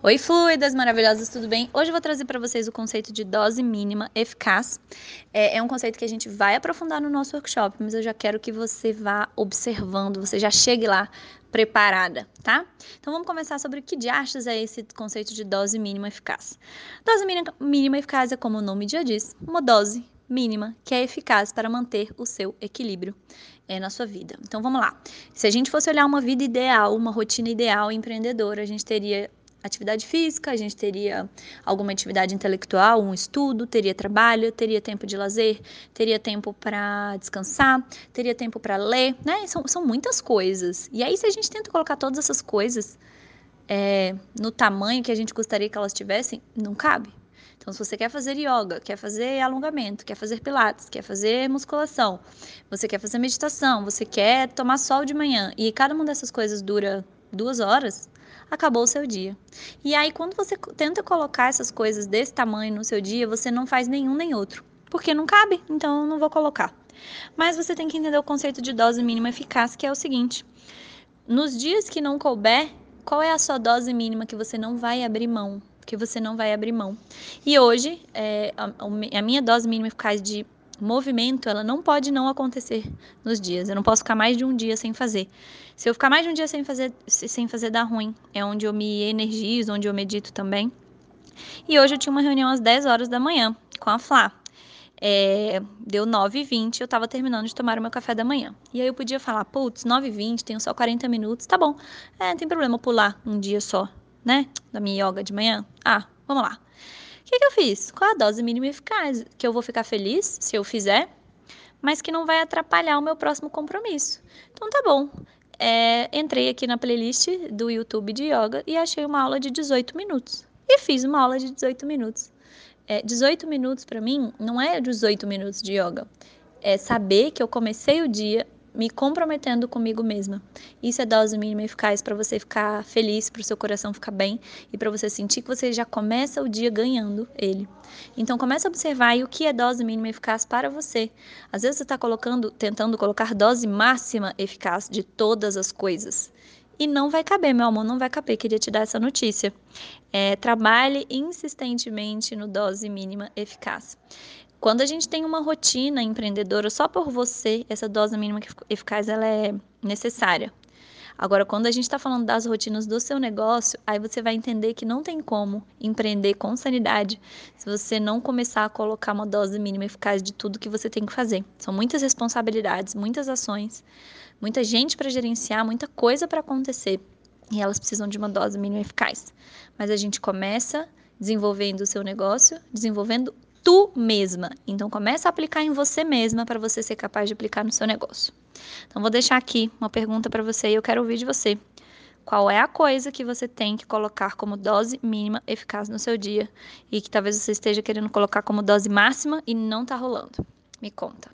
Oi, fluidas maravilhosas, tudo bem? Hoje eu vou trazer para vocês o conceito de dose mínima eficaz. É, é, um conceito que a gente vai aprofundar no nosso workshop, mas eu já quero que você vá observando, você já chegue lá preparada, tá? Então vamos começar sobre o que de achas é esse conceito de dose mínima eficaz. Dose mínima, eficaz é como o nome já diz, uma dose mínima que é eficaz para manter o seu equilíbrio é, na sua vida. Então vamos lá. Se a gente fosse olhar uma vida ideal, uma rotina ideal empreendedora, a gente teria atividade física, a gente teria alguma atividade intelectual, um estudo, teria trabalho, teria tempo de lazer, teria tempo para descansar, teria tempo para ler, né? São, são muitas coisas. E aí, se a gente tenta colocar todas essas coisas é, no tamanho que a gente gostaria que elas tivessem, não cabe. Então, se você quer fazer yoga, quer fazer alongamento, quer fazer pilates, quer fazer musculação, você quer fazer meditação, você quer tomar sol de manhã e cada uma dessas coisas dura duas horas, acabou o seu dia. E aí, quando você tenta colocar essas coisas desse tamanho no seu dia, você não faz nenhum nem outro, porque não cabe, então eu não vou colocar. Mas você tem que entender o conceito de dose mínima eficaz, que é o seguinte: nos dias que não couber, qual é a sua dose mínima que você não vai abrir mão? Que você não vai abrir mão. E hoje, é, a, a minha dose mínima eficaz de movimento, ela não pode não acontecer nos dias. Eu não posso ficar mais de um dia sem fazer. Se eu ficar mais de um dia sem fazer, sem fazer dá ruim. É onde eu me energizo, onde eu medito também. E hoje eu tinha uma reunião às 10 horas da manhã com a Flá. É, deu 9h20, eu estava terminando de tomar o meu café da manhã. E aí eu podia falar, putz, 9h20, tenho só 40 minutos, tá bom. É, não tem problema pular um dia só, né? Da minha yoga de manhã. Ah, vamos lá que, que eu fiz? Qual a dose mínima eficaz? Que eu vou ficar feliz se eu fizer, mas que não vai atrapalhar o meu próximo compromisso. Então tá bom. É, entrei aqui na playlist do YouTube de yoga e achei uma aula de 18 minutos. E fiz uma aula de 18 minutos. É, 18 minutos para mim não é 18 minutos de yoga. É saber que eu comecei o dia me comprometendo comigo mesma. Isso é dose mínima eficaz para você ficar feliz, para o seu coração ficar bem e para você sentir que você já começa o dia ganhando ele. Então comece a observar o que é dose mínima eficaz para você. Às vezes você está colocando, tentando colocar dose máxima eficaz de todas as coisas. E não vai caber, meu amor, não vai caber. Queria te dar essa notícia. É, trabalhe insistentemente no dose mínima eficaz. Quando a gente tem uma rotina empreendedora só por você, essa dose mínima eficaz ela é necessária. Agora, quando a gente está falando das rotinas do seu negócio, aí você vai entender que não tem como empreender com sanidade se você não começar a colocar uma dose mínima eficaz de tudo que você tem que fazer. São muitas responsabilidades, muitas ações, muita gente para gerenciar, muita coisa para acontecer e elas precisam de uma dose mínima eficaz. Mas a gente começa desenvolvendo o seu negócio, desenvolvendo tu mesma. Então começa a aplicar em você mesma para você ser capaz de aplicar no seu negócio. Então vou deixar aqui uma pergunta para você e eu quero ouvir de você. Qual é a coisa que você tem que colocar como dose mínima eficaz no seu dia e que talvez você esteja querendo colocar como dose máxima e não está rolando? Me conta.